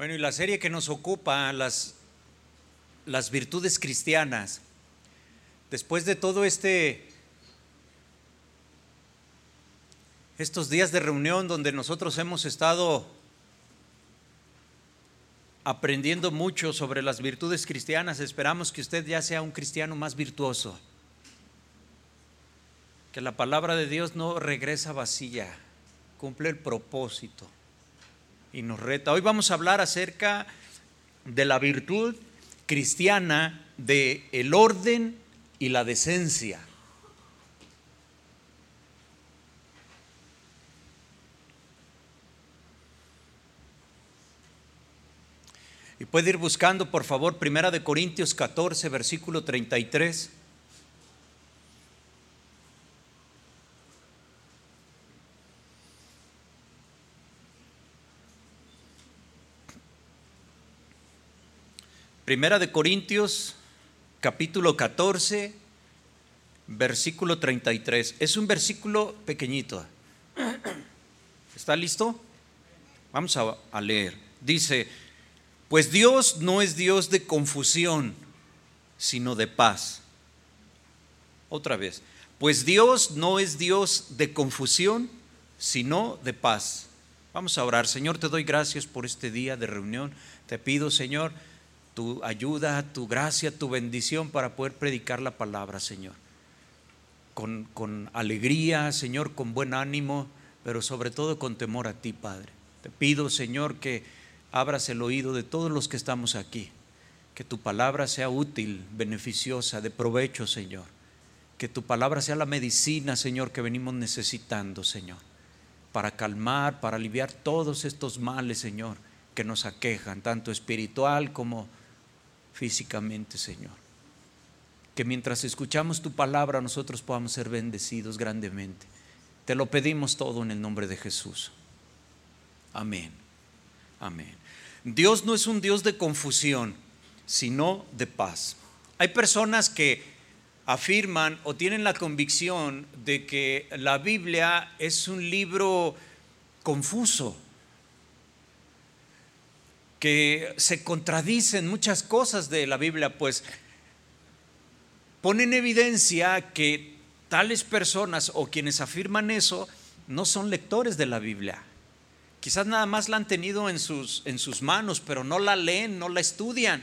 Bueno, y la serie que nos ocupa, las, las virtudes cristianas, después de todo este, estos días de reunión donde nosotros hemos estado aprendiendo mucho sobre las virtudes cristianas, esperamos que usted ya sea un cristiano más virtuoso, que la palabra de Dios no regresa vacía, cumple el propósito y nos reta. Hoy vamos a hablar acerca de la virtud cristiana de el orden y la decencia. Y puede ir buscando, por favor, Primera de Corintios 14, versículo 33. Primera de Corintios, capítulo 14, versículo 33. Es un versículo pequeñito. ¿Está listo? Vamos a, a leer. Dice, pues Dios no es Dios de confusión, sino de paz. Otra vez, pues Dios no es Dios de confusión, sino de paz. Vamos a orar. Señor, te doy gracias por este día de reunión. Te pido, Señor, tu ayuda, tu gracia, tu bendición para poder predicar la palabra, Señor. Con, con, alegría, Señor, con buen ánimo, pero sobre todo con temor a ti, Padre. Te pido, Señor, que abras el oído de todos los que estamos aquí, que tu palabra sea útil, beneficiosa, de provecho, Señor. Que tu palabra sea la medicina, Señor, que venimos necesitando, Señor, para calmar, para aliviar todos estos males, Señor, que nos aquejan, tanto espiritual como físicamente, Señor. Que mientras escuchamos tu palabra nosotros podamos ser bendecidos grandemente. Te lo pedimos todo en el nombre de Jesús. Amén. Amén. Dios no es un Dios de confusión, sino de paz. Hay personas que afirman o tienen la convicción de que la Biblia es un libro confuso, que se contradicen muchas cosas de la Biblia, pues ponen evidencia que tales personas o quienes afirman eso no son lectores de la Biblia. Quizás nada más la han tenido en sus, en sus manos, pero no la leen, no la estudian.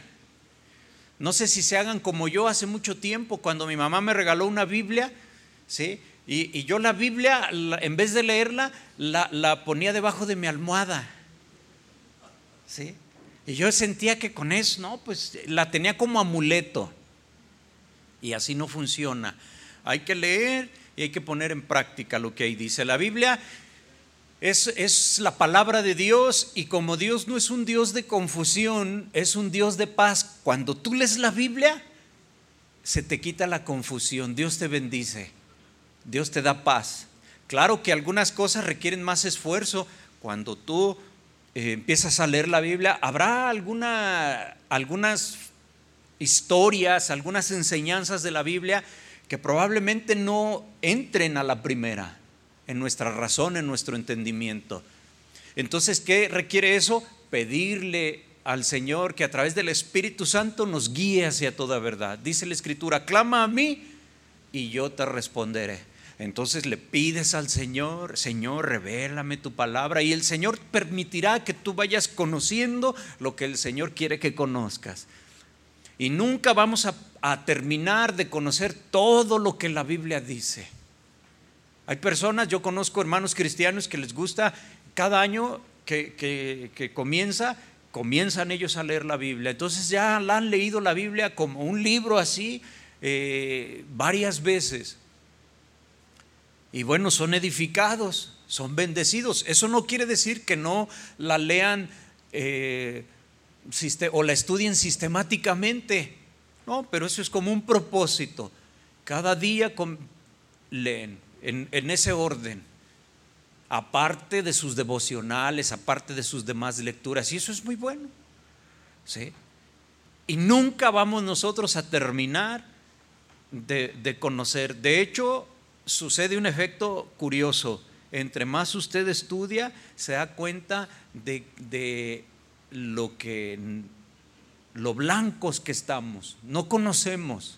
No sé si se hagan como yo hace mucho tiempo, cuando mi mamá me regaló una Biblia, ¿sí? Y, y yo la Biblia, en vez de leerla, la, la ponía debajo de mi almohada. ¿Sí? Y yo sentía que con eso, no, pues la tenía como amuleto. Y así no funciona. Hay que leer y hay que poner en práctica lo que ahí dice. La Biblia es, es, la palabra de Dios y como Dios no es un Dios de confusión, es un Dios de paz. Cuando tú lees la Biblia, se te quita la confusión. Dios te bendice. Dios te da paz. Claro que algunas cosas requieren más esfuerzo. Cuando tú eh, empiezas a leer la Biblia, habrá alguna, algunas historias, algunas enseñanzas de la Biblia que probablemente no entren a la primera en nuestra razón, en nuestro entendimiento. Entonces, ¿qué requiere eso? Pedirle al Señor que a través del Espíritu Santo nos guíe hacia toda verdad. Dice la Escritura, clama a mí y yo te responderé. Entonces le pides al Señor, Señor, revélame tu palabra y el Señor permitirá que tú vayas conociendo lo que el Señor quiere que conozcas. Y nunca vamos a, terminar de conocer todo lo que la Biblia dice. Hay personas, yo conozco hermanos cristianos que les gusta cada año que comienza, comienzan ellos a leer la Biblia. Entonces ya la han leído la Biblia como un libro así eh, varias veces. Y bueno, son edificados, son bendecidos. Eso no quiere decir que no la lean eh, o la estudien sistemáticamente. No, pero eso es como un propósito. Cada día leen en, en ese orden, aparte de sus devocionales, aparte de sus demás lecturas. Y eso es muy bueno. ¿sí? Y nunca vamos nosotros a terminar de, de conocer. De hecho, sucede un efecto curioso. Entre más usted estudia, se da cuenta de, de lo que lo blancos que estamos, no conocemos.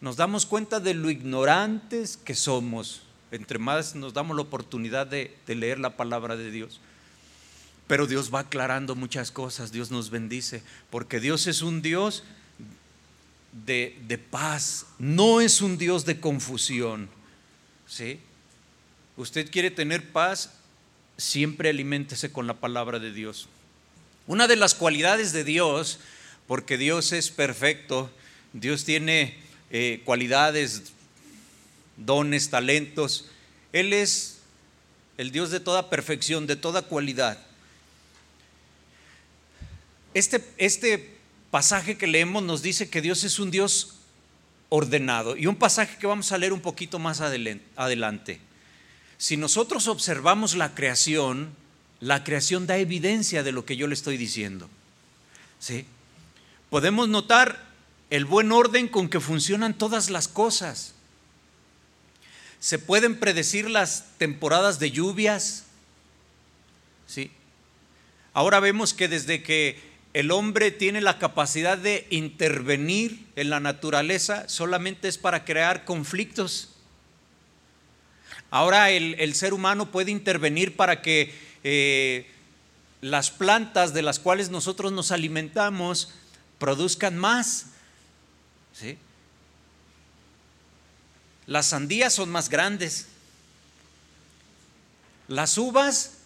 Nos damos cuenta de lo ignorantes que somos, entre más nos damos la oportunidad de, de leer la palabra de Dios. Pero Dios va aclarando muchas cosas, Dios nos bendice, porque Dios es un Dios de, de, paz, no es un Dios de confusión. ¿Sí? Usted quiere tener paz, siempre aliméntese con la palabra de Dios. Una de las cualidades de Dios, porque Dios es perfecto, Dios tiene eh, cualidades, dones, talentos, Él es el Dios de toda perfección, de toda cualidad. Este, este pasaje que leemos nos dice que Dios es un Dios ordenado. Y un pasaje que vamos a leer un poquito más adelante. Si nosotros observamos la creación, la creación da evidencia de lo que yo le estoy diciendo. ¿Sí? Podemos notar el buen orden con que funcionan todas las cosas. Se pueden predecir las temporadas de lluvias. ¿Sí? Ahora vemos que desde que el hombre tiene la capacidad de intervenir en la naturaleza, solamente es para crear conflictos. Ahora el, ser humano puede intervenir para que eh, las plantas de las cuales nosotros nos alimentamos produzcan más. Las sandías son más grandes. Las uvas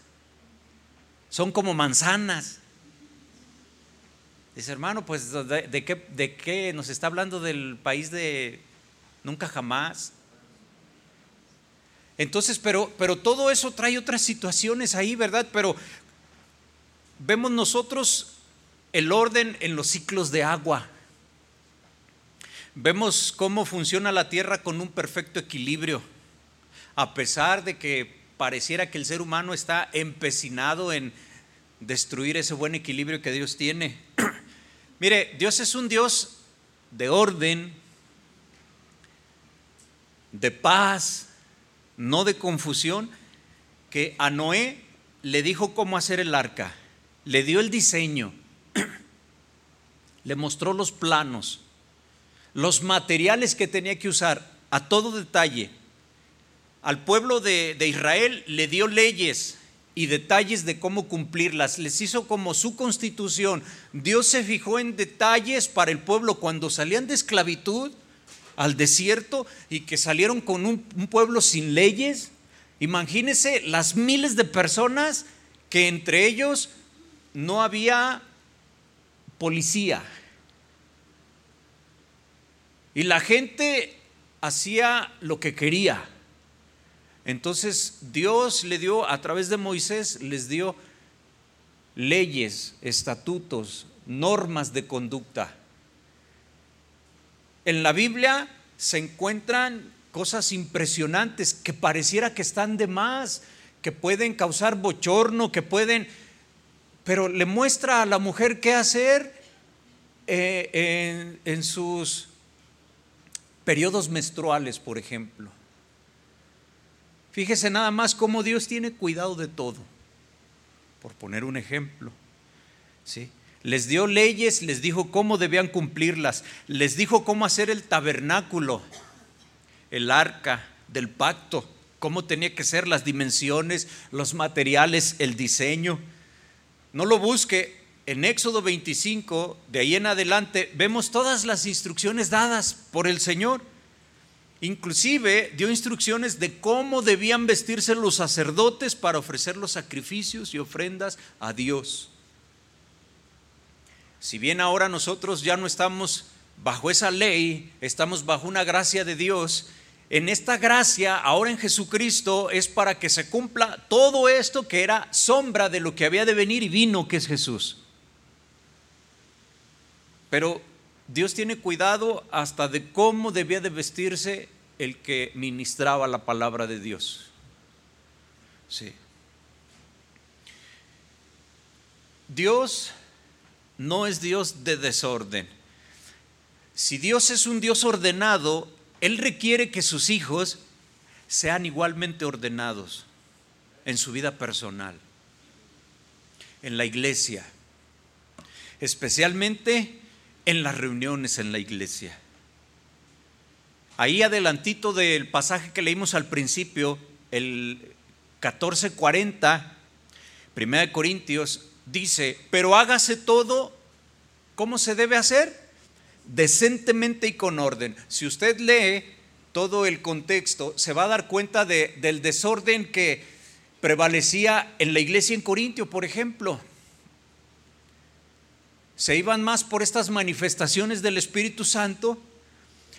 son como manzanas. Dice, hermano, pues ¿de, qué, ¿de qué nos está hablando del país de nunca jamás? Entonces, pero, pero todo eso trae otras situaciones ahí, ¿verdad? Pero vemos nosotros el orden en los ciclos de agua. Vemos cómo funciona la tierra con un perfecto equilibrio, a pesar de que pareciera que el ser humano está empecinado en destruir ese buen equilibrio que Dios tiene. Mire, Dios es un Dios de orden, de paz, no de confusión, que a Noé le dijo cómo hacer el arca, le dio el diseño, le mostró los planos, los materiales que tenía que usar a todo detalle. Al pueblo de, Israel le dio leyes y detalles de cómo cumplirlas, les hizo como su constitución. Dios se fijó en detalles para el pueblo cuando salían de esclavitud al desierto y que salieron con un, pueblo sin leyes. Imagínense las miles de personas que entre ellos no había policía. Y la gente hacía lo que quería. Entonces Dios le dio, a través de Moisés, les dio leyes, estatutos, normas de conducta. En la Biblia se encuentran cosas impresionantes que pareciera que están de más, que pueden causar bochorno, que pueden, pero le muestra a la mujer qué hacer eh, en, en sus periodos menstruales, por ejemplo. Fíjese nada más cómo Dios tiene cuidado de todo, por poner un ejemplo. ¿sí? les dio leyes, les dijo cómo debían cumplirlas, les dijo cómo hacer el tabernáculo, el arca del pacto, cómo tenía que ser las dimensiones, los materiales, el diseño. No lo busque, en Éxodo 25, de ahí en adelante, vemos todas las instrucciones dadas por el Señor. Inclusive dio instrucciones de cómo debían vestirse los sacerdotes para ofrecer los sacrificios y ofrendas a Dios. Si bien ahora nosotros ya no estamos bajo esa ley, estamos bajo una gracia de Dios, en esta gracia, ahora en Jesucristo, es para que se cumpla todo esto que era sombra de lo que había de venir y vino, que es Jesús. Pero Dios tiene cuidado hasta de cómo debía de vestirse el que ministraba la palabra de Dios. Sí. Dios no es Dios de desorden. Si Dios es un Dios ordenado, Él requiere que sus hijos sean igualmente ordenados en su vida personal, en la iglesia. especialmente en las reuniones en la iglesia. Ahí adelantito del pasaje que leímos al principio, el 1440, 1 Corintios, dice, pero hágase todo, ¿cómo se debe hacer? Decentemente y con orden. Si usted lee todo el contexto, se va a dar cuenta de, del desorden que prevalecía en la iglesia en Corintio, por ejemplo. Se iban más por estas manifestaciones del Espíritu Santo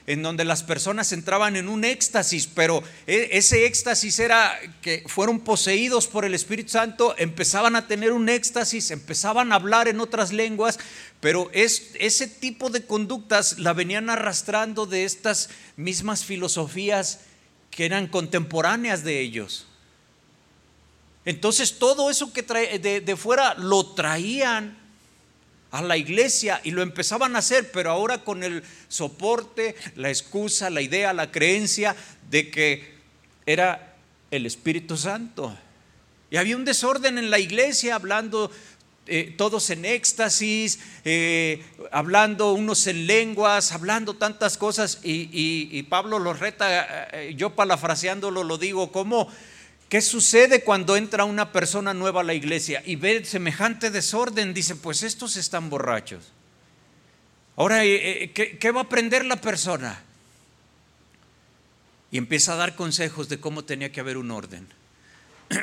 en donde las personas entraban en un éxtasis, pero e, ese éxtasis era que fueron poseídos por el Espíritu Santo, empezaban a tener un éxtasis, empezaban a hablar en otras lenguas, pero es, ese tipo de conductas la venían arrastrando de estas mismas filosofías que eran contemporáneas de ellos. Entonces todo eso que de fuera lo traían a la iglesia y lo empezaban a hacer, pero ahora con el soporte, la excusa, la idea, la creencia de que era el Espíritu Santo. Y había un desorden en la iglesia, hablando eh, todos en éxtasis, eh, hablando unos en lenguas, hablando tantas cosas. Y, y Pablo lo reta, eh, yo parafraseándolo lo digo, como ¿Qué sucede cuando entra una persona nueva a la iglesia y ve semejante desorden? Dice, pues estos están borrachos. Ahora, eh, eh, ¿qué, va a aprender la persona? Y empieza a dar consejos de cómo tenía que haber un orden.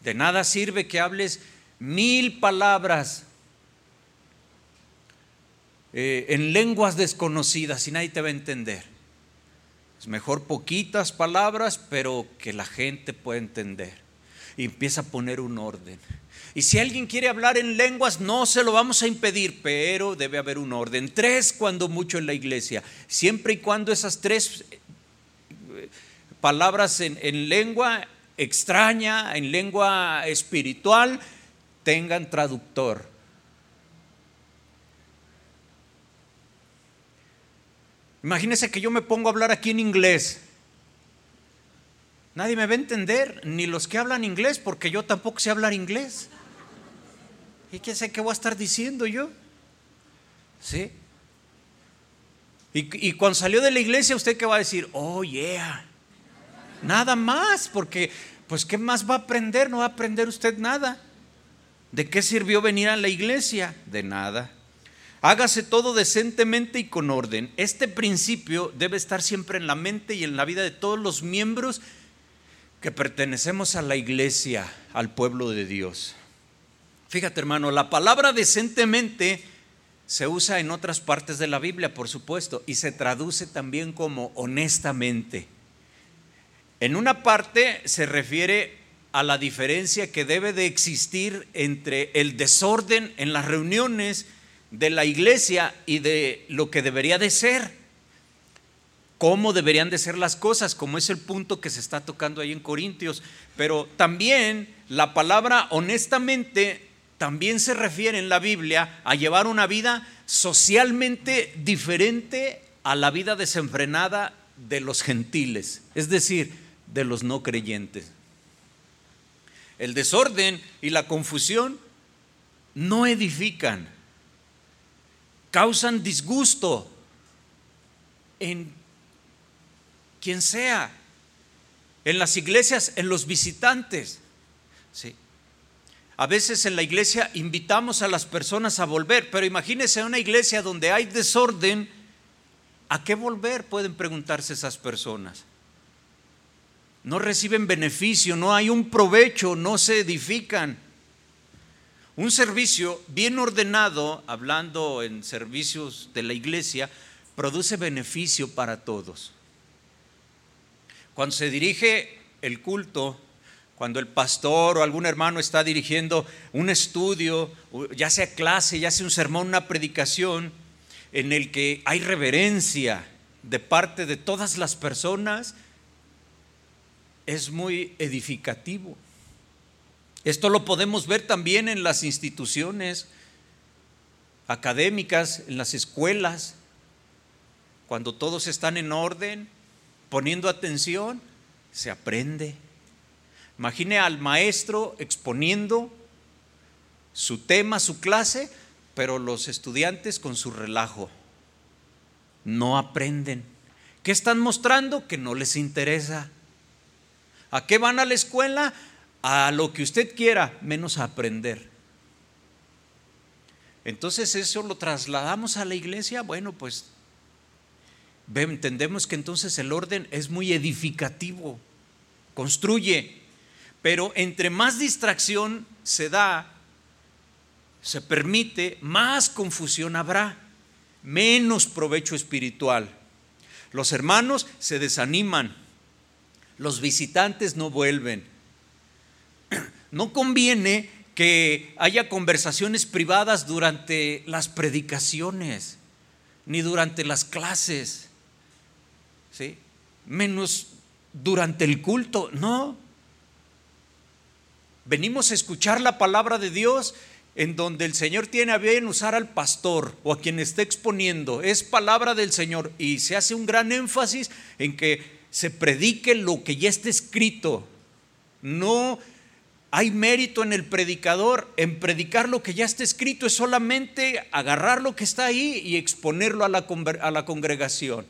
De nada sirve que hables mil palabras eh, en lenguas desconocidas y nadie te va a entender. Es mejor poquitas palabras, pero que la gente pueda entender. Y empieza a poner un orden. Y si alguien quiere hablar en lenguas, no se lo vamos a impedir, pero debe haber un orden. Tres cuando mucho en la iglesia. Siempre y cuando esas tres eh, palabras en, en lengua extraña, en lengua espiritual, tengan traductor. Imagínese que yo me pongo a hablar aquí en inglés. Nadie me va a entender, ni los que hablan inglés, porque yo tampoco sé hablar inglés. ¿Y qué sé qué voy a estar diciendo yo? ¿Sí? Y, cuando salió de la iglesia, ¿usted qué va a decir? Oh, yeah. Nada más, porque, pues, ¿qué más va a aprender? No va a aprender usted nada. ¿De qué sirvió venir a la iglesia? De nada. Hágase todo decentemente y con orden. Este principio debe estar siempre en la mente y en la vida de todos los miembros que pertenecemos a la iglesia, al pueblo de Dios. Fíjate hermano, la palabra decentemente se usa en otras partes de la Biblia, por supuesto, y se traduce también como honestamente. En una parte se refiere a la diferencia que debe de existir entre el desorden en las reuniones, de la iglesia y de lo que debería de ser, cómo deberían de ser las cosas, como es el punto que se está tocando ahí en Corintios. Pero también la palabra honestamente también se refiere en la Biblia a llevar una vida socialmente diferente a la vida desenfrenada de los gentiles, es decir, de los no creyentes. El desorden y la confusión no edifican causan disgusto en quien sea, en las iglesias, en los visitantes. ¿sí? A veces en la iglesia invitamos a las personas a volver, pero imagínense una iglesia donde hay desorden, ¿a qué volver? Pueden preguntarse esas personas. No reciben beneficio, no hay un provecho, no se edifican. Un servicio bien ordenado, hablando en servicios de la iglesia, produce beneficio para todos. Cuando se dirige el culto, cuando el pastor o algún hermano está dirigiendo un estudio, ya sea clase, ya sea un sermón, una predicación, en el que hay reverencia de parte de todas las personas, es muy edificativo. Esto lo podemos ver también en las instituciones académicas, en las escuelas, cuando todos están en orden, poniendo atención, se aprende. Imagine al maestro exponiendo su tema, su clase, pero los estudiantes con su relajo no aprenden. ¿Qué están mostrando? Que no les interesa. ¿A qué van a la escuela? A lo que usted quiera, menos a aprender. Entonces eso lo trasladamos a la iglesia. Bueno, pues entendemos que entonces el orden es muy edificativo, construye, pero entre más distracción se da, se permite, más confusión habrá, menos provecho espiritual. Los hermanos se desaniman, los visitantes no vuelven. No conviene que haya conversaciones privadas durante las predicaciones, ni durante las clases, ¿sí? menos durante el culto, no. Venimos a escuchar la palabra de Dios en donde el Señor tiene a bien usar al pastor o a quien esté exponiendo. Es palabra del Señor y se hace un gran énfasis en que se predique lo que ya está escrito. No hay mérito en el predicador, en predicar lo que ya está escrito, es solamente agarrar lo que está ahí y exponerlo a la, congregación.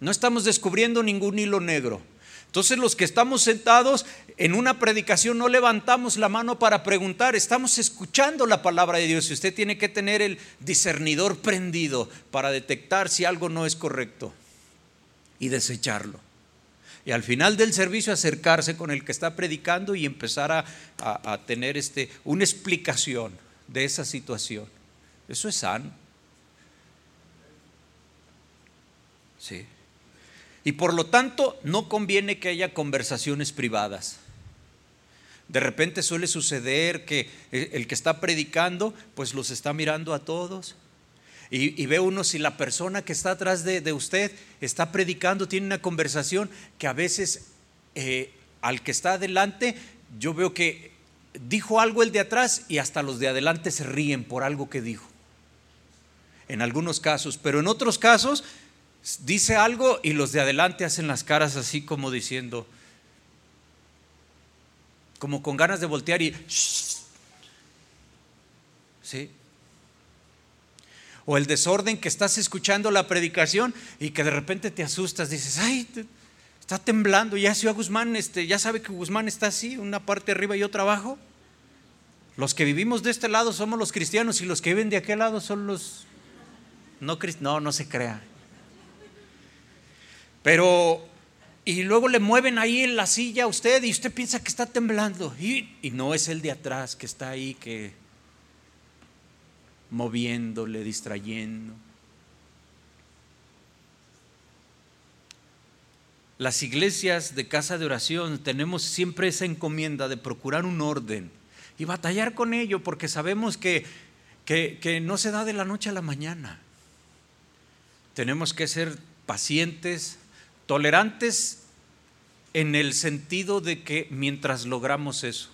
No estamos descubriendo ningún hilo negro. Entonces los que estamos sentados en una predicación no levantamos la mano para preguntar, estamos escuchando la palabra de Dios y usted tiene que tener el discernidor prendido para detectar si algo no es correcto y desecharlo. Y al final del servicio acercarse con el que está predicando y empezar a, tener este, una explicación de esa situación. Eso es sano. Sí. Y por lo tanto no conviene que haya conversaciones privadas. De repente suele suceder que el que está predicando, pues los está mirando a todos. Y, ve uno si la persona que está atrás de, usted está predicando, tiene una conversación que a veces eh, al que está adelante, yo veo que dijo algo el de atrás y hasta los de adelante se ríen por algo que dijo. En algunos casos, pero en otros casos dice algo y los de adelante hacen las caras así como diciendo, como con ganas de voltear y... ¿Sí? O el desorden que estás escuchando la predicación y que de repente te asustas, dices, ay, está temblando, ya a Guzmán, este, ya sabe que Guzmán está así, una parte arriba y otra abajo. Los que vivimos de este lado somos los cristianos y los que viven de aquel lado son los no No, no se crea. Pero, y luego le mueven ahí en la silla a usted y usted piensa que está temblando. Y, y no es el de atrás que está ahí que moviéndole, distrayendo. Las iglesias de casa de oración tenemos siempre esa encomienda de procurar un orden y batallar con ello porque sabemos que, que, que no se da de la noche a la mañana. Tenemos que ser pacientes, Tolerantes en el sentido de que mientras logramos eso,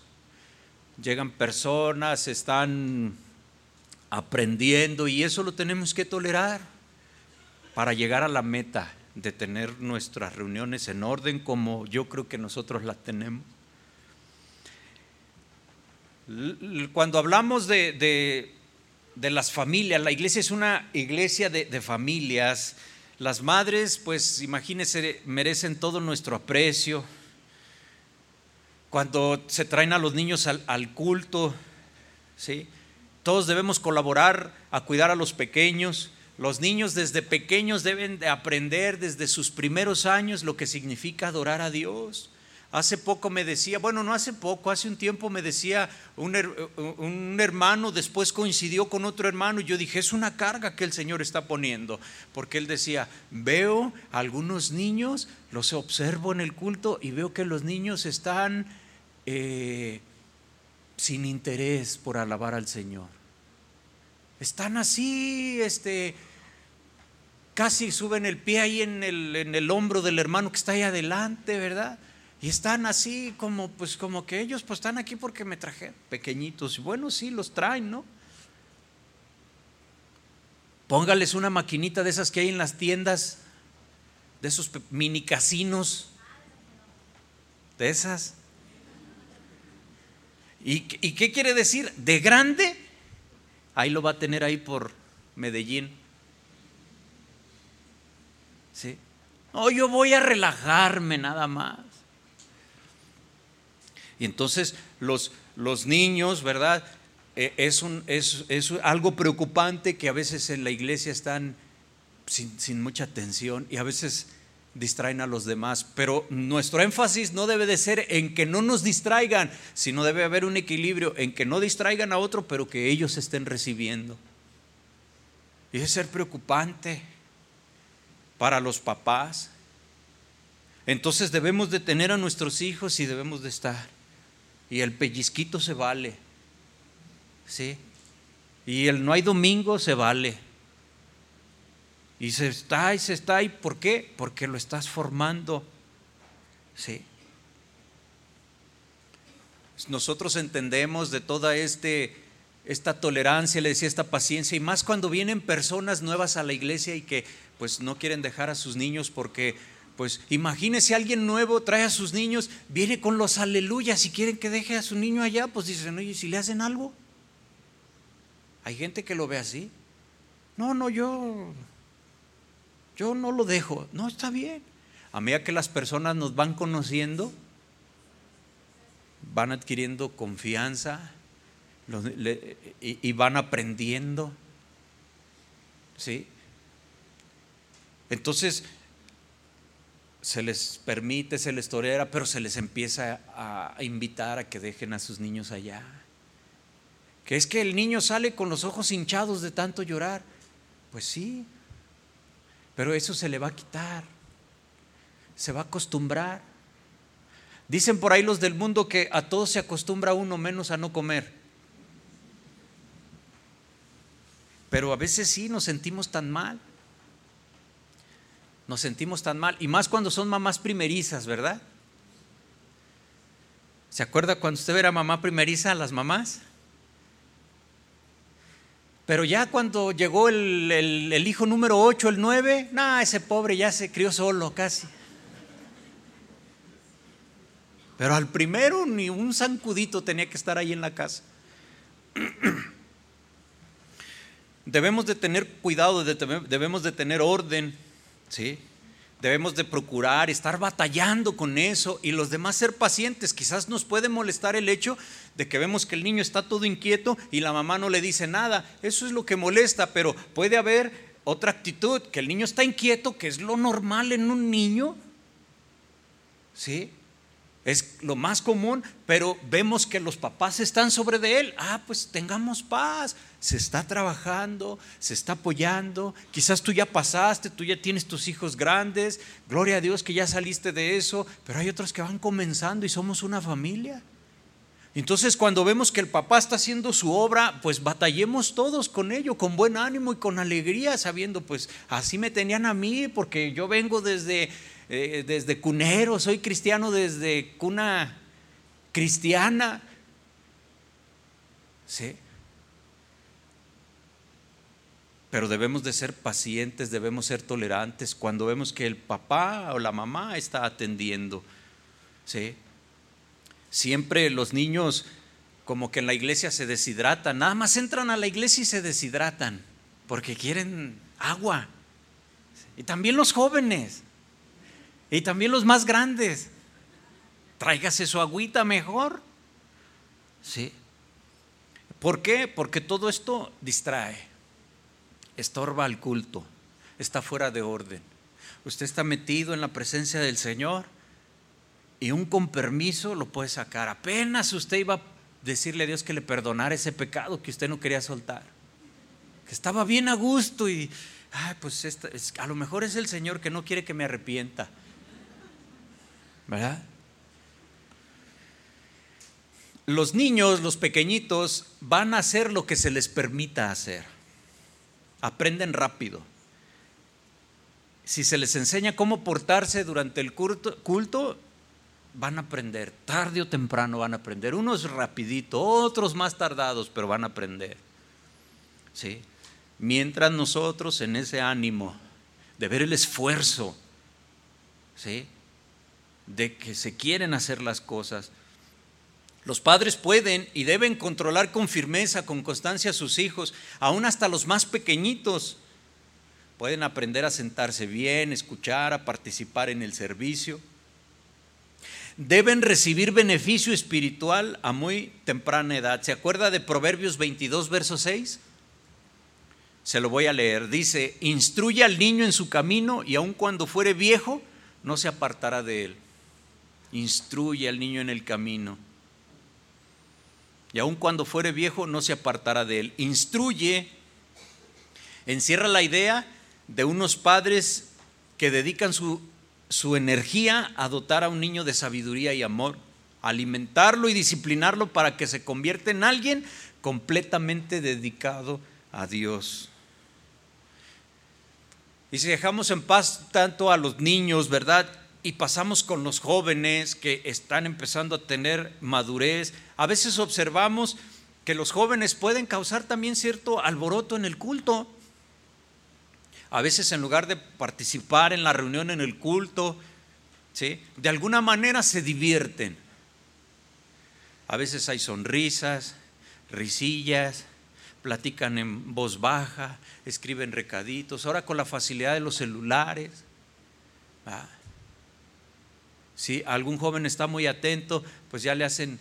llegan personas, están aprendiendo y eso lo tenemos que tolerar para llegar a la meta de tener nuestras reuniones en orden como yo creo que nosotros las tenemos. Cuando hablamos de, las familias, la iglesia es una iglesia de, de familias, las madres, pues imagínense, merecen todo nuestro aprecio. Cuando se traen a los niños al, culto, ¿sí? Todos debemos colaborar a cuidar a los pequeños. Los niños desde pequeños deben de aprender desde sus primeros años lo que significa adorar a Dios. Hace poco me decía, bueno, no hace poco, hace un tiempo me decía un, un, hermano, después coincidió con otro hermano y yo dije, es una carga que el Señor está poniendo, porque él decía, veo a algunos niños, los observo en el culto y veo que los niños están eh, sin interés por alabar al Señor. Están así, este, casi suben el pie ahí en el, en el hombro del hermano que está ahí adelante, ¿verdad? Y están así como, pues como que ellos pues están aquí porque me traje pequeñitos. Bueno, sí, los traen, ¿no? Póngales una maquinita de esas que hay en las tiendas, de esos mini casinos, de esas. ¿Y, ¿Y qué quiere decir? De grande ahí lo va a tener ahí por Medellín. ¿Sí? No, yo voy a relajarme nada más. Y entonces los, los niños, ¿verdad? Eh, es, un, es, algo preocupante que a veces en la iglesia están sin, sin mucha atención y a veces distraen a los demás, pero nuestro énfasis no debe de ser en que no nos distraigan, sino debe haber un equilibrio en que no distraigan a otro, pero que ellos estén recibiendo. Y es ser preocupante para los papás. Entonces debemos de tener a nuestros hijos y debemos de estar. Y el pellizquito se vale. ¿Sí? Y el no hay domingo se vale. Y se está y se está. ¿Y por qué? Porque lo estás formando. ¿Sí? Nosotros entendemos de toda este, esta tolerancia, le decía, esta paciencia, y más cuando vienen personas nuevas a la iglesia y que pues no quieren dejar a sus niños porque, pues imagínese alguien nuevo trae a sus niños, viene con los aleluyas y quieren que deje a su niño allá, pues dicen, oye, si le hacen algo? Hay gente que lo ve así. No, no, yo yo no lo dejo. No, está bien. A medida que las personas nos van conociendo, van adquiriendo confianza y, van aprendiendo. ¿Sí? Entonces, se les permite, se les torera, pero se les empieza a, a invitar a que dejen a sus niños allá. Que es que el niño sale con los ojos hinchados de tanto llorar. Pues sí, pero eso se le va a quitar. Se va a acostumbrar. Dicen por ahí los del mundo que a todos se acostumbra uno menos a no comer. Pero a veces sí nos sentimos tan mal. Nos sentimos tan mal. Y más cuando son mamás primerizas, ¿verdad? ¿Se acuerda cuando usted era mamá primeriza a las mamás? Pero ya cuando llegó el, hijo número 8, el 9, nada, ese pobre ya se crió solo casi. Pero al primero ni un zancudito tenía que estar ahí en la casa. Debemos de tener cuidado, debemos de tener orden, ¿sí? Debemos de procurar estar batallando con eso y los demás ser pacientes. Quizás nos puede molestar el hecho de que vemos que el niño está todo inquieto y la mamá no le dice nada. Eso es lo que molesta, pero puede haber otra actitud, que el niño está inquieto, que es lo normal en un niño. ¿Sí? Es lo más común, pero vemos que los papás están sobre de él. Ah, pues tengamos paz. Se está trabajando, se está apoyando. Quizás tú ya pasaste, tú ya tienes tus hijos grandes. Gloria a Dios que ya saliste de eso. Pero hay otros que van comenzando y somos una familia. Entonces cuando vemos que el papá está haciendo su obra, pues batallemos todos con ello, con buen ánimo y con alegría, sabiendo, pues así me tenían a mí, porque yo vengo desde eh, desde cunero, soy cristiano desde cuna cristiana. Sí. Pero debemos de ser pacientes, debemos ser tolerantes cuando vemos que el papá o la mamá está atendiendo. ¿Sí? Siempre los niños como que en la iglesia se deshidratan, nada más entran a la iglesia y se deshidratan porque quieren agua. Y también los jóvenes. Y también los más grandes. Tráigase su agüita mejor. ¿Sí? ¿Por qué? Porque todo esto distrae, estorba al culto, está fuera de orden. Usted está metido en la presencia del Señor y un con permiso lo puede sacar. Apenas usted iba a decirle a Dios que le perdonara ese pecado que usted no quería soltar. Que estaba bien a gusto y, ay, pues a lo mejor es el Señor que no quiere que me arrepienta. ¿Verdad? Los niños, los pequeñitos, van a hacer lo que se les permita hacer. Aprenden rápido. Si se les enseña cómo portarse durante el culto, van a aprender. Tarde o temprano van a aprender. Unos rapidito, otros más tardados, pero van a aprender. ¿Sí? Mientras nosotros en ese ánimo de ver el esfuerzo, ¿sí? De que se quieren hacer las cosas, Los padres pueden y deben controlar con firmeza, con constancia a sus hijos, aún hasta los más pequeñitos. Pueden aprender a sentarse bien, escuchar, a participar en el servicio. Deben recibir beneficio espiritual a muy temprana edad. ¿Se acuerda de Proverbios 22, verso 6? Se lo voy a leer. Dice, instruye al niño en su camino y aun cuando fuere viejo, no se apartará de él. Instruye al niño en el camino y aun cuando fuere viejo no se apartará de él. Instruye, encierra la idea de unos padres que dedican su, su energía a dotar a un niño de sabiduría y amor, alimentarlo y disciplinarlo para que se convierta en alguien completamente dedicado a Dios. Y si dejamos en paz tanto a los niños, ¿verdad? Y pasamos con los jóvenes que están empezando a tener madurez. A veces observamos que los jóvenes pueden causar también cierto alboroto en el culto. A veces en lugar de participar en la reunión en el culto, ¿sí? de alguna manera se divierten. A veces hay sonrisas, risillas, platican en voz baja, escriben recaditos, ahora con la facilidad de los celulares. Si algún joven está muy atento, pues ya le hacen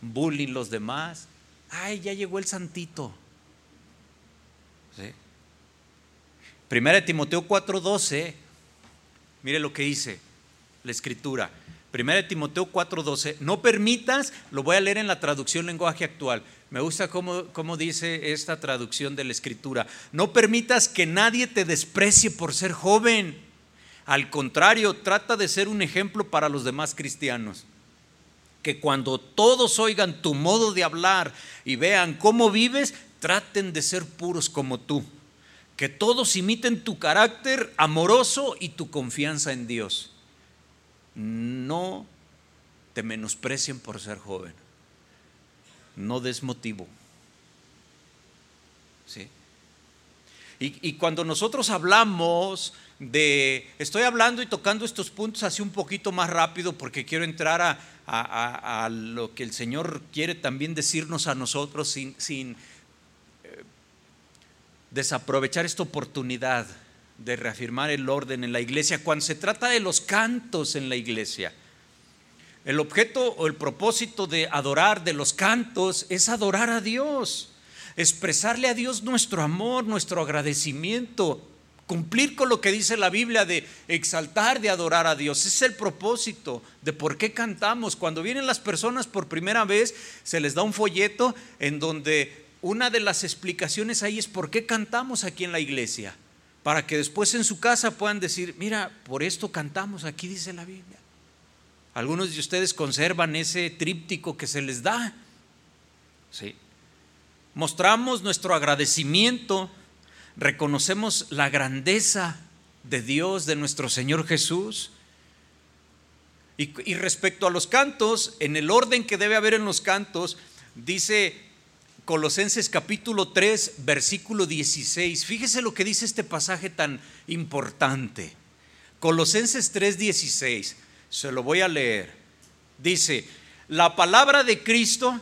bullying los demás. Ay, ya llegó el santito. Primera de Timoteo 4:12, mire lo que dice la escritura. Primera de Timoteo 4:12, no permitas, lo voy a leer en la traducción lenguaje actual. Me gusta cómo, cómo dice esta traducción de la escritura. No permitas que nadie te desprecie por ser joven al contrario, trata de ser un ejemplo para los demás cristianos. Que cuando todos oigan tu modo de hablar y vean cómo vives, traten de ser puros como tú. Que todos imiten tu carácter amoroso y tu confianza en Dios. No te menosprecien por ser joven. No des motivo. ¿Sí? Y, y cuando nosotros hablamos de, estoy hablando y tocando estos puntos así un poquito más rápido porque quiero entrar a, lo que el Señor quiere también decirnos a nosotros sin, sin eh, desaprovechar esta oportunidad de reafirmar el orden en la iglesia cuando se trata de los cantos en la iglesia. El objeto o el propósito de adorar de los cantos es adorar a Dios, expresarle a Dios nuestro amor, nuestro agradecimiento, cumplir con lo que dice la Biblia de exaltar, de adorar a Dios. Ese es el propósito de por qué cantamos. Cuando vienen las personas por primera vez, se les da un folleto en donde una de las explicaciones ahí es por qué cantamos aquí en la iglesia. Para que después en su casa puedan decir, mira, por esto cantamos, aquí dice la Biblia. Algunos de ustedes conservan ese tríptico que se les da. Sí. Mostramos nuestro agradecimiento reconocemos la grandeza de Dios, de nuestro Señor Jesús. Y, respecto a los cantos, en el orden que debe haber en los cantos, dice Colosenses capítulo 3, versículo 16. Fíjese lo que dice este pasaje tan importante. Colosenses 3, 16. Se lo voy a leer. Dice, la palabra de Cristo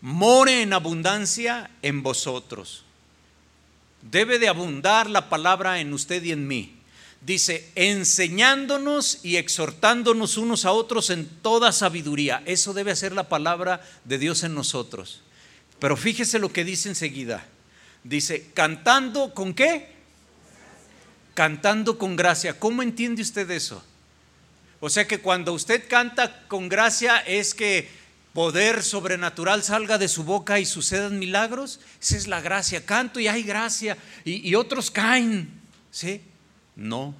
more en abundancia en vosotros Debe de abundar la palabra en usted y en mí. Dice, enseñándonos y exhortándonos unos a otros en toda sabiduría. Eso debe ser la palabra de Dios en nosotros. Pero fíjese lo que dice enseguida. Dice, cantando con qué? Cantando con gracia. ¿Cómo entiende usted eso? O sea que cuando usted canta con gracia es que poder sobrenatural salga de su boca y sucedan milagros. Esa es la gracia. Canto y hay gracia. Y, otros caen. ¿Sí? No.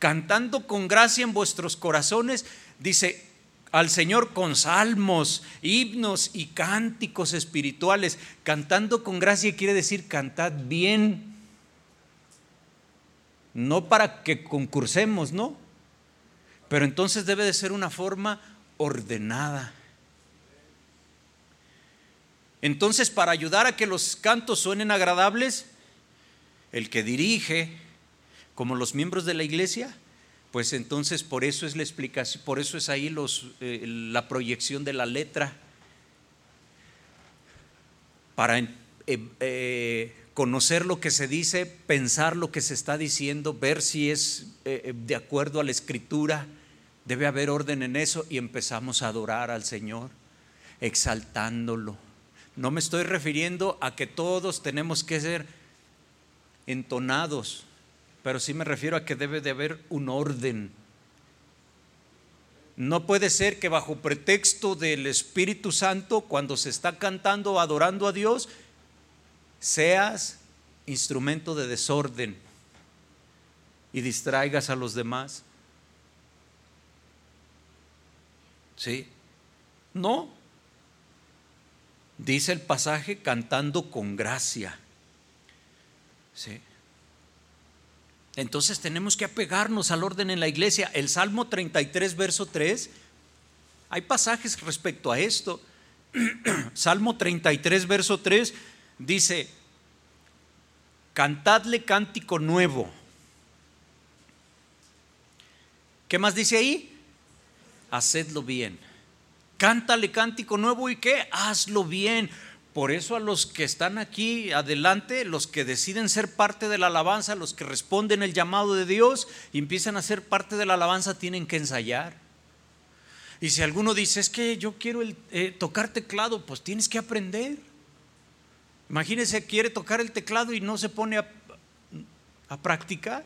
Cantando con gracia en vuestros corazones, dice al Señor con salmos, himnos y cánticos espirituales. Cantando con gracia quiere decir cantad bien. No para que concursemos, ¿no? Pero entonces debe de ser una forma ordenada. Entonces, para ayudar a que los cantos suenen agradables, el que dirige, como los miembros de la iglesia, pues entonces por eso es la explicación, por eso es ahí eh, la proyección de la letra, para eh, eh, conocer lo que se dice, pensar lo que se está diciendo, ver si es de acuerdo a la escritura, debe haber orden en eso y empezamos a adorar al Señor, exaltándolo. No me estoy refiriendo a que todos tenemos que ser entonados, pero sí me refiero a que debe de haber un orden. No puede ser que bajo pretexto del Espíritu Santo, cuando se está cantando, adorando a Dios, seas instrumento de desorden y distraigas a los demás. ¿Sí? No. Dice el pasaje cantando con gracia. ¿Sí? Entonces tenemos que apegarnos al orden en la iglesia. El Salmo 33, verso 3, hay pasajes respecto a esto. Salmo 33, verso 3 dice, cantadle cántico nuevo. ¿Qué más dice ahí? Hacedlo bien. Cántale cántico nuevo y qué? Hazlo bien. Por eso a los que están aquí adelante, los que deciden ser parte de la alabanza, los que responden el llamado de Dios y empiezan a ser parte de la alabanza, tienen que ensayar. Y si alguno dice, es que yo quiero eh, tocar teclado, pues tienes que aprender. Imagínese, quiere tocar el teclado y no se pone a, a practicar.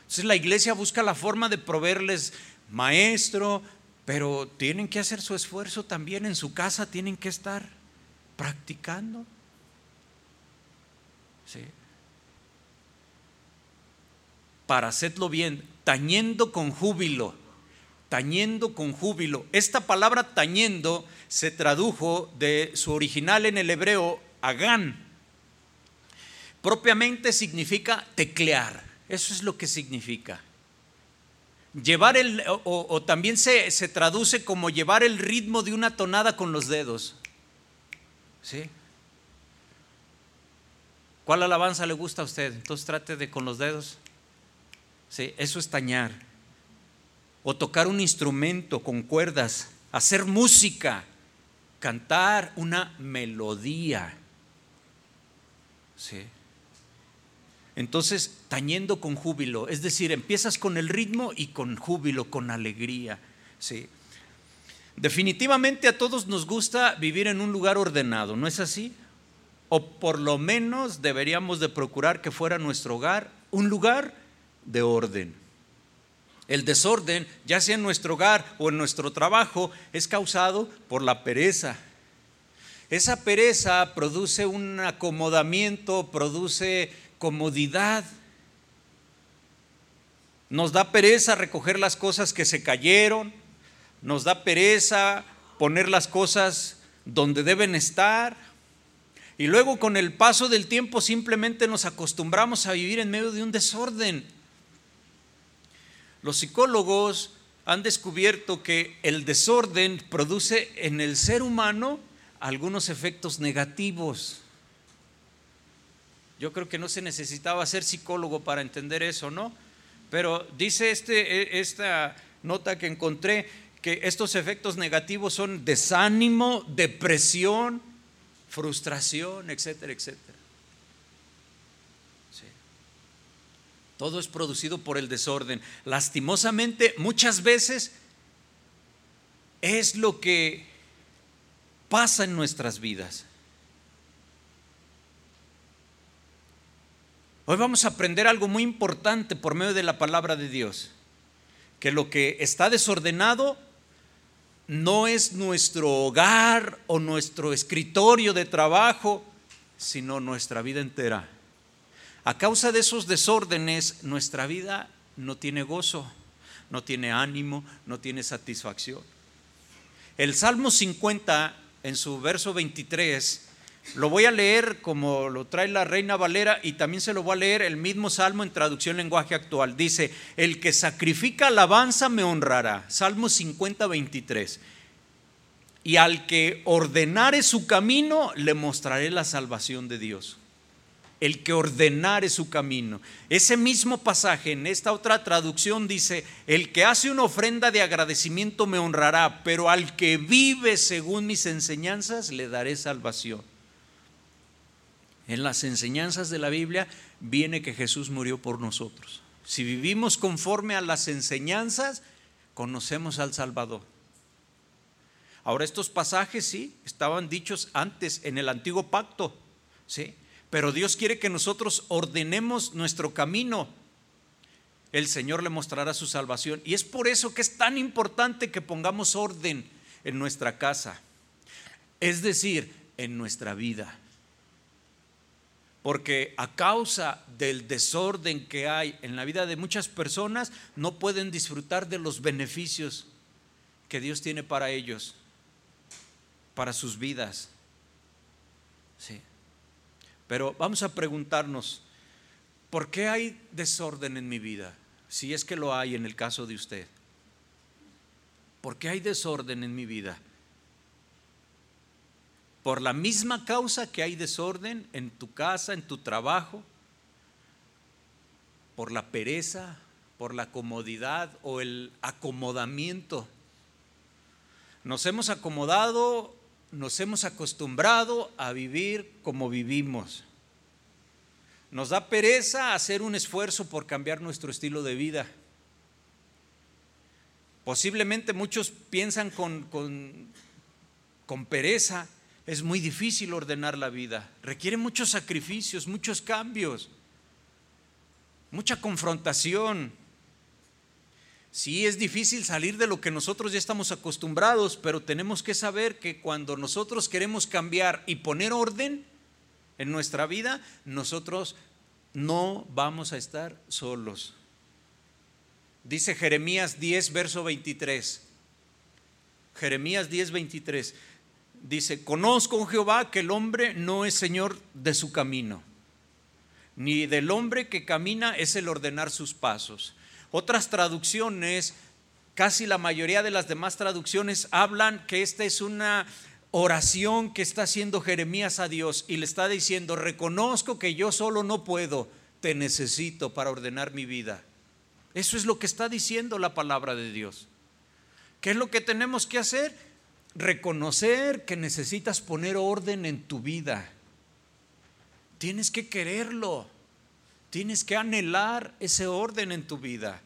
Entonces la iglesia busca la forma de proveerles maestro, pero tienen que hacer su esfuerzo también en su casa, tienen que estar practicando. ¿Sí? Para hacerlo bien, tañendo con júbilo, tañendo con júbilo. Esta palabra tañendo se tradujo de su original en el hebreo, agán. Propiamente significa teclear, eso es lo que significa. Llevar el, o, también se, se traduce como llevar el ritmo de una tonada con los dedos. ¿Sí? ¿Cuál alabanza le gusta a usted? Entonces trate de con los dedos. Sí, eso es tañar. O tocar un instrumento con cuerdas, hacer música, cantar una melodía. Sí. Entonces, tañendo con júbilo, es decir, empiezas con el ritmo y con júbilo, con alegría. Sí. Definitivamente a todos nos gusta vivir en un lugar ordenado, ¿no es así? O por lo menos deberíamos de procurar que fuera nuestro hogar un lugar de orden. El desorden, ya sea en nuestro hogar o en nuestro trabajo, es causado por la pereza. Esa pereza produce un acomodamiento, produce comodidad. Nos da pereza recoger las cosas que se cayeron, nos da pereza poner las cosas donde deben estar. Y luego con el paso del tiempo simplemente nos acostumbramos a vivir en medio de un desorden. Los psicólogos han descubierto que el desorden produce en el ser humano algunos efectos negativos. Yo creo que no se necesitaba ser psicólogo para entender eso, ¿no? Pero dice este, e, esta nota que encontré que estos efectos negativos son desánimo, depresión, frustración, etcétera, etcétera. Todo es producido por el desorden. Lastimosamente, muchas veces es lo que pasa en nuestras vidas. Hoy vamos a aprender algo muy importante por medio de la palabra de Dios, que lo que está desordenado no es nuestro hogar o nuestro escritorio de trabajo, sino nuestra vida entera. A causa de esos desórdenes, nuestra vida no tiene gozo, no tiene ánimo, no tiene satisfacción. El Salmo 50, en su verso 23, lo voy a leer como lo trae la Reina Valera y también se lo voy a leer el mismo Salmo en traducción lenguaje actual. Dice, el que sacrifica alabanza me honrará. Salmo 50, 23. Y al que ordenare su camino le mostraré la salvación de Dios. el que ordenare su camino. Ese mismo pasaje en esta otra traducción dice, el que hace una ofrenda de agradecimiento me honrará, pero al que vive según mis enseñanzas le daré salvación. En las enseñanzas de la Biblia viene que Jesús murió por nosotros. Si vivimos conforme a las enseñanzas, conocemos al Salvador. Ahora estos pasajes sí estaban dichos antes en el antiguo pacto, sí, pero Dios quiere que nosotros ordenemos nuestro camino. El Señor le mostrará su salvación y es por eso que es tan importante que pongamos orden en nuestra casa, es decir, en nuestra vida. Porque a causa del desorden que hay en la vida de muchas personas, no pueden disfrutar de los beneficios que Dios tiene para ellos para sus vidas. Sí. Pero vamos a preguntarnos, ¿por qué hay desorden en mi vida? Si es que lo hay en el caso de usted. ¿Por qué hay desorden en mi vida? Por la misma causa que hay desorden en tu casa, en tu trabajo, por la pereza, por la comodidad o el acomodamiento. Nos hemos acomodado nos hemos acostumbrado a vivir como vivimos. Nos da pereza hacer un esfuerzo por cambiar nuestro estilo de vida. Posiblemente muchos piensan con, con, con pereza, es muy difícil ordenar la vida, requiere muchos sacrificios, muchos cambios, mucha confrontación. Sí, es difícil salir de lo que nosotros ya estamos acostumbrados, pero tenemos que saber que cuando nosotros queremos cambiar y poner orden en nuestra vida, nosotros no vamos a estar solos. Dice Jeremías 10, verso 23. Jeremías 10, 23. Dice, conozco, Jehová, que el hombre no es señor de su camino, ni del hombre que camina es el ordenar sus pasos. Otras traducciones, casi la mayoría de las demás traducciones hablan que esta es una oración que está haciendo Jeremías a Dios y le está diciendo, reconozco que yo solo no puedo, te necesito para ordenar mi vida. Eso es lo que está diciendo la palabra de Dios. ¿Qué es lo que tenemos que hacer? Reconocer que necesitas poner orden en tu vida. Tienes que quererlo. Tienes que anhelar ese orden en tu vida.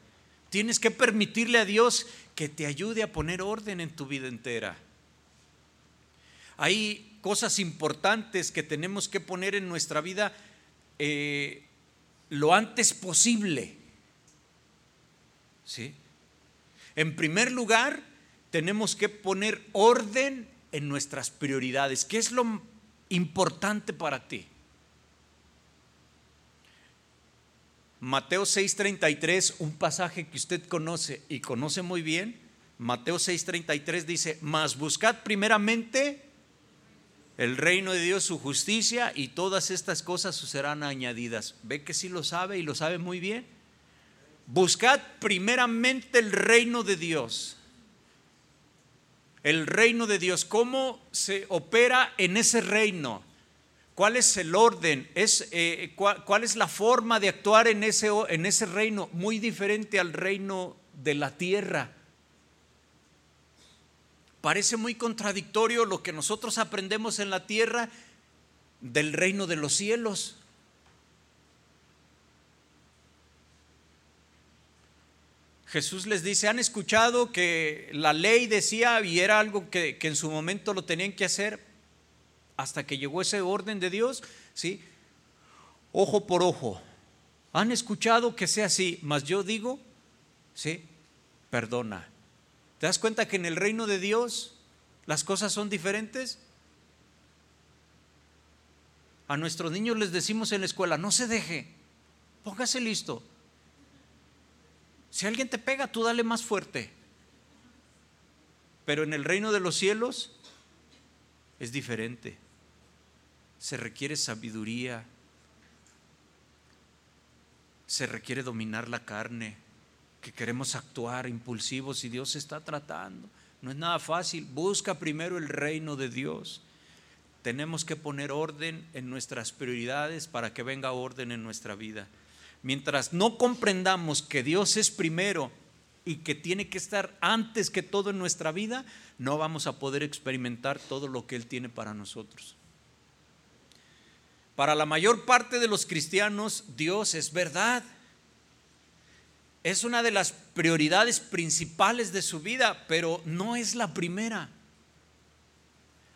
Tienes que permitirle a Dios que te ayude a poner orden en tu vida entera. Hay cosas importantes que tenemos que poner en nuestra vida eh, lo antes posible. ¿Sí? En primer lugar, tenemos que poner orden en nuestras prioridades. ¿Qué es lo importante para ti? Mateo 6:33, un pasaje que usted conoce y conoce muy bien. Mateo 6:33 dice, mas buscad primeramente el reino de Dios, su justicia, y todas estas cosas os serán añadidas. ¿Ve que sí lo sabe y lo sabe muy bien? Buscad primeramente el reino de Dios. El reino de Dios, ¿cómo se opera en ese reino? ¿Cuál es el orden? ¿Es, eh, cuál, es la forma de actuar en ese, en ese reino? Muy diferente al reino de la tierra. Parece muy contradictorio lo que nosotros aprendemos en la tierra del reino de los cielos. Jesús les dice, han escuchado que la ley decía y era algo que, en su momento lo tenían que hacer, hasta que llegó ese orden de Dios, ¿sí? Ojo por ojo. Han escuchado que sea así, mas yo digo, ¿sí? Perdona. ¿Te das cuenta que en el reino de Dios las cosas son diferentes? A nuestros niños les decimos en la escuela, no se deje, póngase listo. Si alguien te pega, tú dale más fuerte. Pero en el reino de los cielos es diferente se requiere sabiduría, se requiere dominar la carne, que queremos actuar impulsivos y Dios está tratando. No es nada fácil. Busca primero el reino de Dios. tenemos que poner orden en nuestras prioridades para que venga orden en nuestra vida. Mientras no comprendamos que Dios es primero y que tiene que estar antes que todo en nuestra vida, no vamos a poder experimentar todo lo que Él tiene para nosotros. Para la mayor parte de los cristianos, Dios es verdad. Es una de las prioridades principales de su vida, pero no es la primera.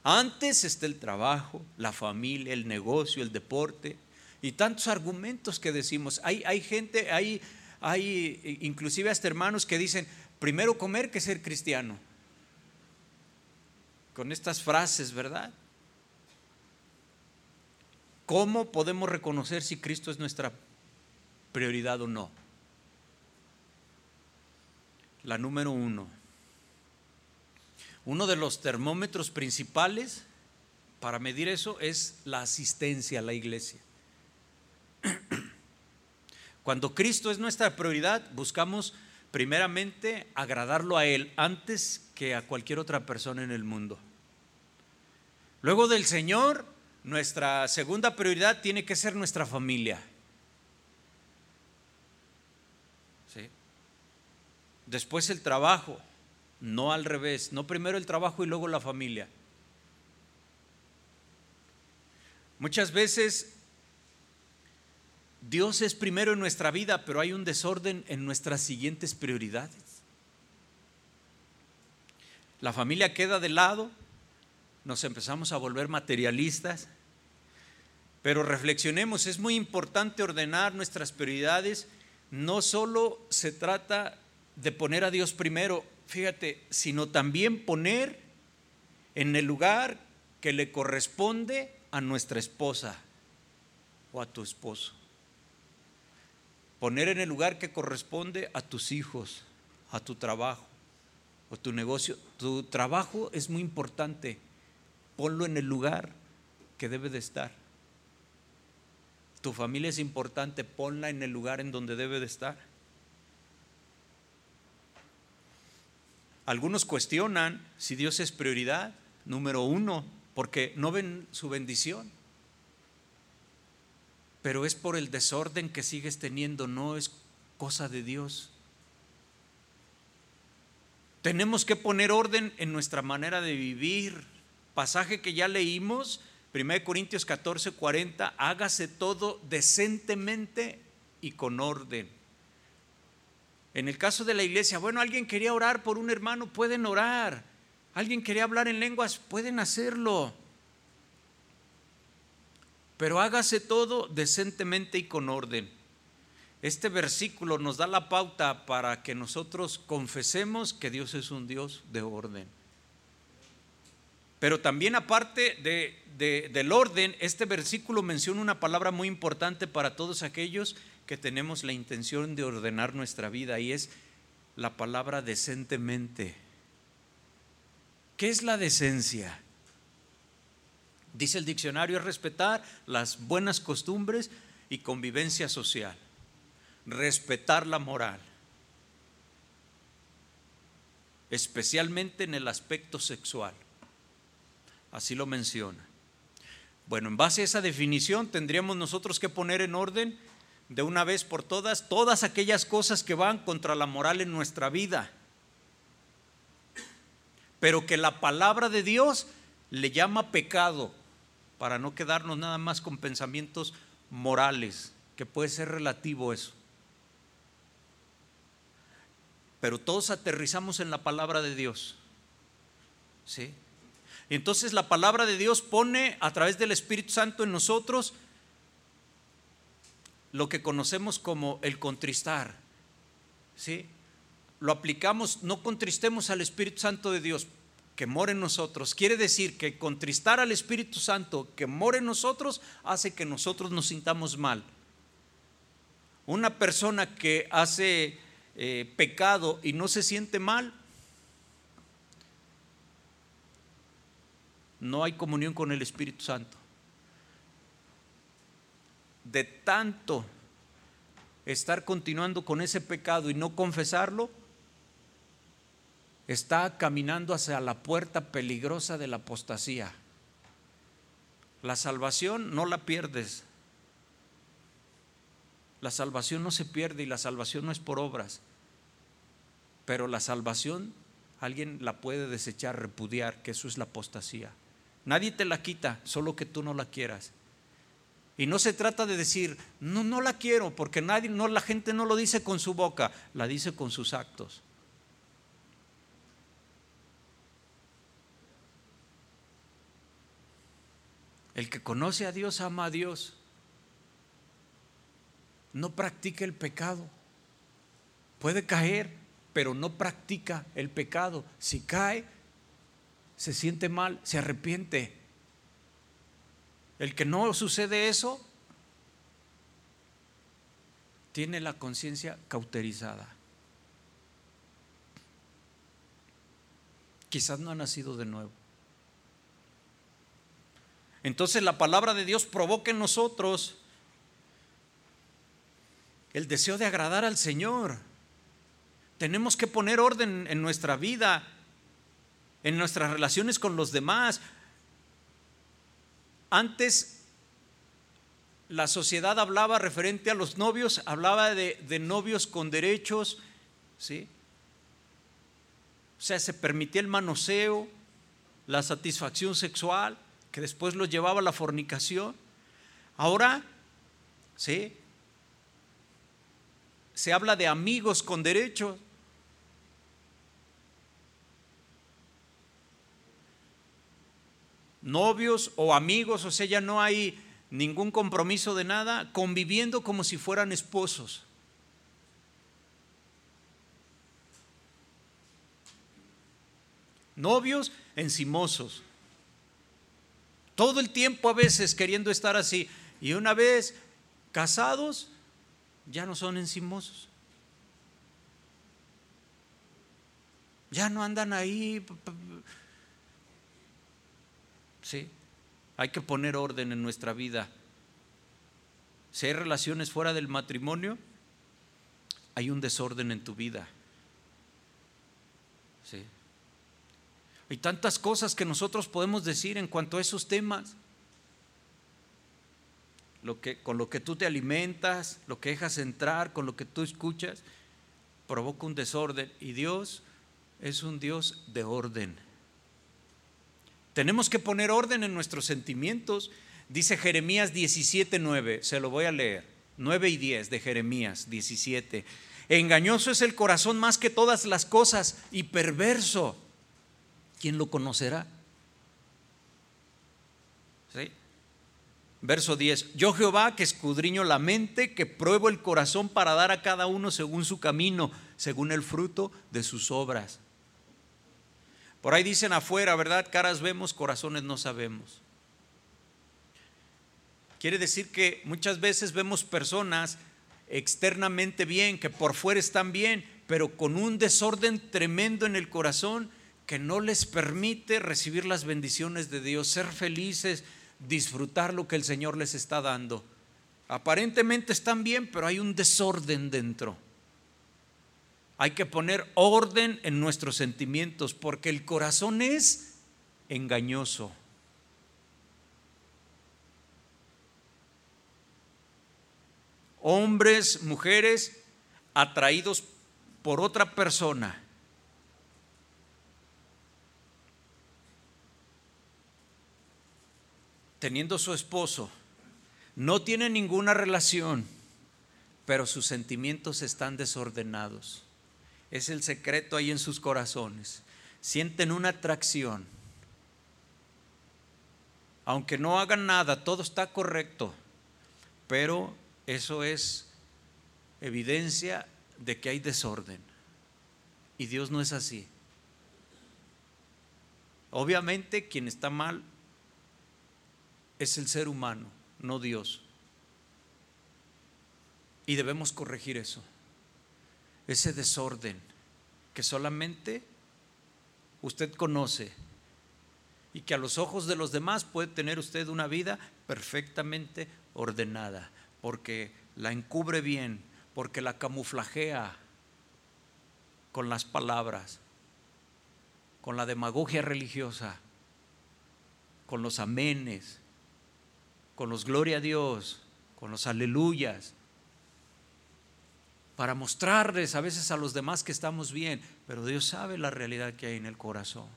Antes está el trabajo, la familia, el negocio, el deporte y tantos argumentos que decimos. Hay, gente, hay, hay inclusive hasta hermanos que dicen, primero comer que ser cristiano. Con estas frases, ¿verdad? ¿Cómo podemos reconocer si Cristo es nuestra prioridad o no? La número uno, uno de los termómetros principales para medir eso es la asistencia a la iglesia. Cuando Cristo es nuestra prioridad, buscamos primeramente agradarlo a Él antes que a cualquier otra persona en el mundo. Luego del Señor, nuestra segunda prioridad tiene que ser nuestra familia. Después el trabajo no al revés, no primero el trabajo y luego la familia. Muchas veces Dios es primero en nuestra vida, pero hay un desorden en nuestras siguientes prioridades. La familia queda de lado, nos empezamos a volver materialistas, pero reflexionemos, es muy importante ordenar nuestras prioridades. No solo se trata de poner a Dios primero, fíjate, sino también poner en el lugar que le corresponde a nuestra esposa o a tu esposo. Poner en el lugar que corresponde a tus hijos, a tu trabajo o tu negocio. Tu trabajo es muy importante. Ponlo en el lugar que debe de estar. Tu familia es importante, ponla en el lugar en donde debe de estar. Algunos cuestionan si Dios es prioridad, número uno, porque no ven su bendición. Pero es por el desorden que sigues teniendo, no es cosa de Dios. Tenemos que poner orden en nuestra manera de vivir. Pasaje que ya leímos, 1 Corintios 14, 40, hágase todo decentemente y con orden. En el caso de la iglesia, bueno, alguien quería orar por un hermano, pueden orar. Alguien quería hablar en lenguas, pueden hacerlo. Pero hágase todo decentemente y con orden. Este versículo nos da la pauta para que nosotros confesemos que Dios es un Dios de orden. Pero también aparte de, del orden, este versículo menciona una palabra muy importante para todos aquellos que tenemos la intención de ordenar nuestra vida y es la palabra decentemente. ¿Qué es la decencia? Dice el diccionario, es respetar las buenas costumbres y convivencia social, respetar la moral, especialmente en el aspecto sexual. Así lo menciona. Bueno, en base a esa definición tendríamos nosotros que poner en orden de una vez por todas todas aquellas cosas que van contra la moral en nuestra vida, pero que la palabra de Dios le llama pecado, para no quedarnos nada más con pensamientos morales, que puede ser relativo eso. Pero todos aterrizamos en la palabra de Dios. ¿Sí? Entonces la palabra de Dios pone a través del Espíritu Santo en nosotros lo que conocemos como el contristar. ¿Sí? Lo aplicamos, no contristemos al Espíritu Santo de Dios que mora en nosotros. Quiere decir que contristar al Espíritu Santo que mora en nosotros hace que nosotros nos sintamos mal. Una persona que hace eh, pecado y no se siente mal, no hay comunión con el Espíritu Santo de tanto estar continuando con ese pecado y no confesarlo, está caminando hacia la puerta peligrosa de la apostasía. La salvación no la pierdes. La salvación no se pierde y la salvación no es por obras. Pero la salvación alguien la puede desechar, repudiar, que eso es la apostasía. Nadie te la quita, solo que tú no la quieras. Y no se trata de decir, no, no la quiero, porque nadie, no, la gente no lo dice con su boca, la dice con sus actos. El que conoce a Dios ama a Dios. No practica el pecado. Puede caer, pero no practica el pecado. Si cae, se siente mal, se arrepiente. El que no sucede eso, tiene la conciencia cauterizada. Quizás no ha nacido de nuevo. Entonces la palabra de Dios provoca en nosotros el deseo de agradar al Señor. Tenemos que poner orden en nuestra vida, en nuestras relaciones con los demás. Antes la sociedad hablaba referente a los novios, hablaba de, novios con derechos, ¿sí? O sea, se permitía el manoseo, la satisfacción sexual que después los llevaba a la fornicación. Ahora, ¿sí? Se habla de amigos con derechos. Novios o amigos, o sea, ya no hay ningún compromiso de nada, conviviendo como si fueran esposos. Novios encimosos. Todo el tiempo a veces queriendo estar así. Y una vez casados, ya no son encimosos. Ya no andan ahí. Sí, hay que poner orden en nuestra vida. Si hay relaciones fuera del matrimonio, hay un desorden en tu vida. Sí. Hay tantas cosas que nosotros podemos decir en cuanto a esos temas. Lo que, con lo que tú te alimentas, lo que dejas entrar, con lo que tú escuchas, provoca un desorden. Y Dios es un Dios de orden. Tenemos que poner orden en nuestros sentimientos. Dice Jeremías 17:9, se lo voy a leer. 9 y 10 de Jeremías 17. Engañoso es el corazón más que todas las cosas y perverso. ¿Quién lo conocerá? ¿Sí? Verso 10, yo Jehová que escudriño la mente, que pruebo el corazón para dar a cada uno según su camino, según el fruto de sus obras. Por ahí dicen afuera, ¿verdad? Caras vemos, corazones no sabemos. Quiere decir que muchas veces vemos personas externamente bien, que por fuera están bien, pero con un desorden tremendo en el corazón que no les permite recibir las bendiciones de Dios, ser felices, disfrutar lo que el Señor les está dando. Aparentemente están bien, pero hay un desorden dentro. Hay que poner orden en nuestros sentimientos porque el corazón es engañoso. Hombres, mujeres atraídos por otra persona teniendo su esposo, no tiene ninguna relación, pero sus sentimientos están desordenados. Es el secreto ahí en sus corazones. Sienten una atracción. Aunque no hagan nada, todo está correcto, pero eso es evidencia de que hay desorden. Y Dios no es así. Obviamente quien está mal es el ser humano, no Dios. Y debemos corregir eso, ese desorden que solamente usted conoce y que a los ojos de los demás puede tener usted una vida perfectamente ordenada, porque la encubre bien, porque la camuflajea con las palabras, con la demagogia religiosa, con los amenes, con los gloria a Dios, con los aleluyas, para mostrarles a veces a los demás que estamos bien, pero Dios sabe la realidad que hay en el corazón.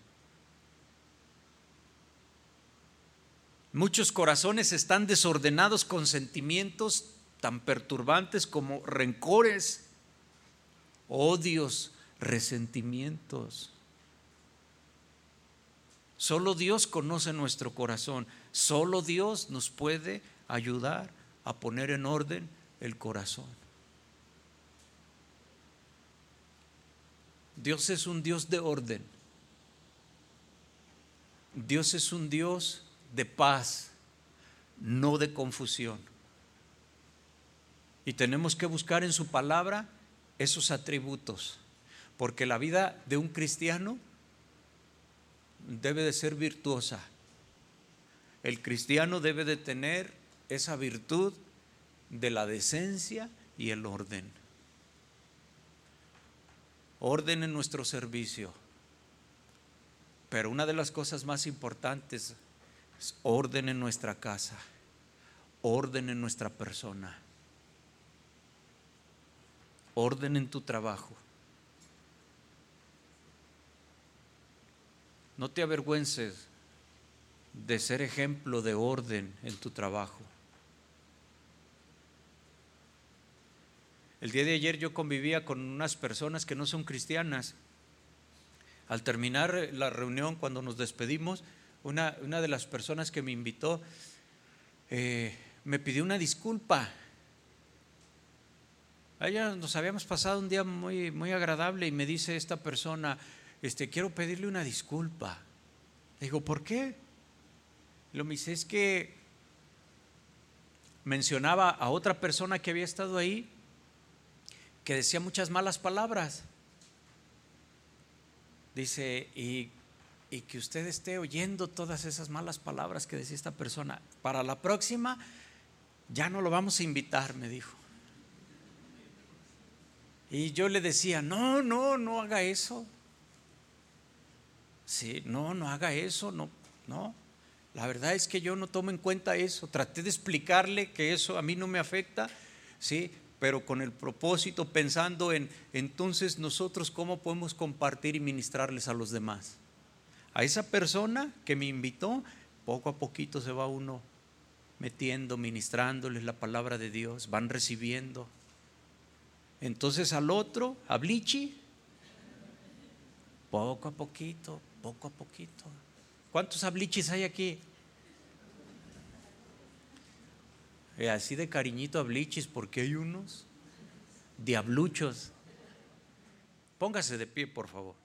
Muchos corazones están desordenados con sentimientos tan perturbantes como rencores, odios, resentimientos. Solo Dios conoce nuestro corazón. Solo Dios nos puede ayudar a poner en orden el corazón. Dios es un Dios de orden. Dios es un Dios de paz, no de confusión. Y tenemos que buscar en su palabra esos atributos, porque la vida de un cristiano debe de ser virtuosa. El cristiano debe de tener esa virtud de la decencia y el orden. Orden en nuestro servicio. Pero una de las cosas más importantes orden en nuestra casa, orden en nuestra persona, orden en tu trabajo. No te avergüences de ser ejemplo de orden en tu trabajo. El día de ayer yo convivía con unas personas que no son cristianas. Al terminar la reunión, cuando nos despedimos, una, de las personas que me invitó eh, me pidió una disculpa. Allá nos habíamos pasado un día muy, muy agradable y me dice esta persona, este, quiero pedirle una disculpa. Le digo, ¿por qué? Lo me dice, es que mencionaba a otra persona que había estado ahí que decía muchas malas palabras. Dice, y y que usted esté oyendo todas esas malas palabras que decía esta persona. Para la próxima ya no lo vamos a invitar, me dijo. Y yo le decía, no, no, no haga eso. Sí, no, no haga eso, no, no. La verdad es que yo no tomo en cuenta eso. Traté de explicarle que eso a mí no me afecta, sí, pero con el propósito pensando en entonces nosotros cómo podemos compartir y ministrarles a los demás a esa persona que me invitó, poco a poquito se va uno metiendo, ministrándoles la palabra de Dios, van recibiendo. Entonces al otro, a Blichi, poco a poquito, poco a poquito. ¿Cuántos ablichis hay aquí? Eh, así de cariñito a blichis, porque hay unos diabluchos. Póngase de pie, por favor.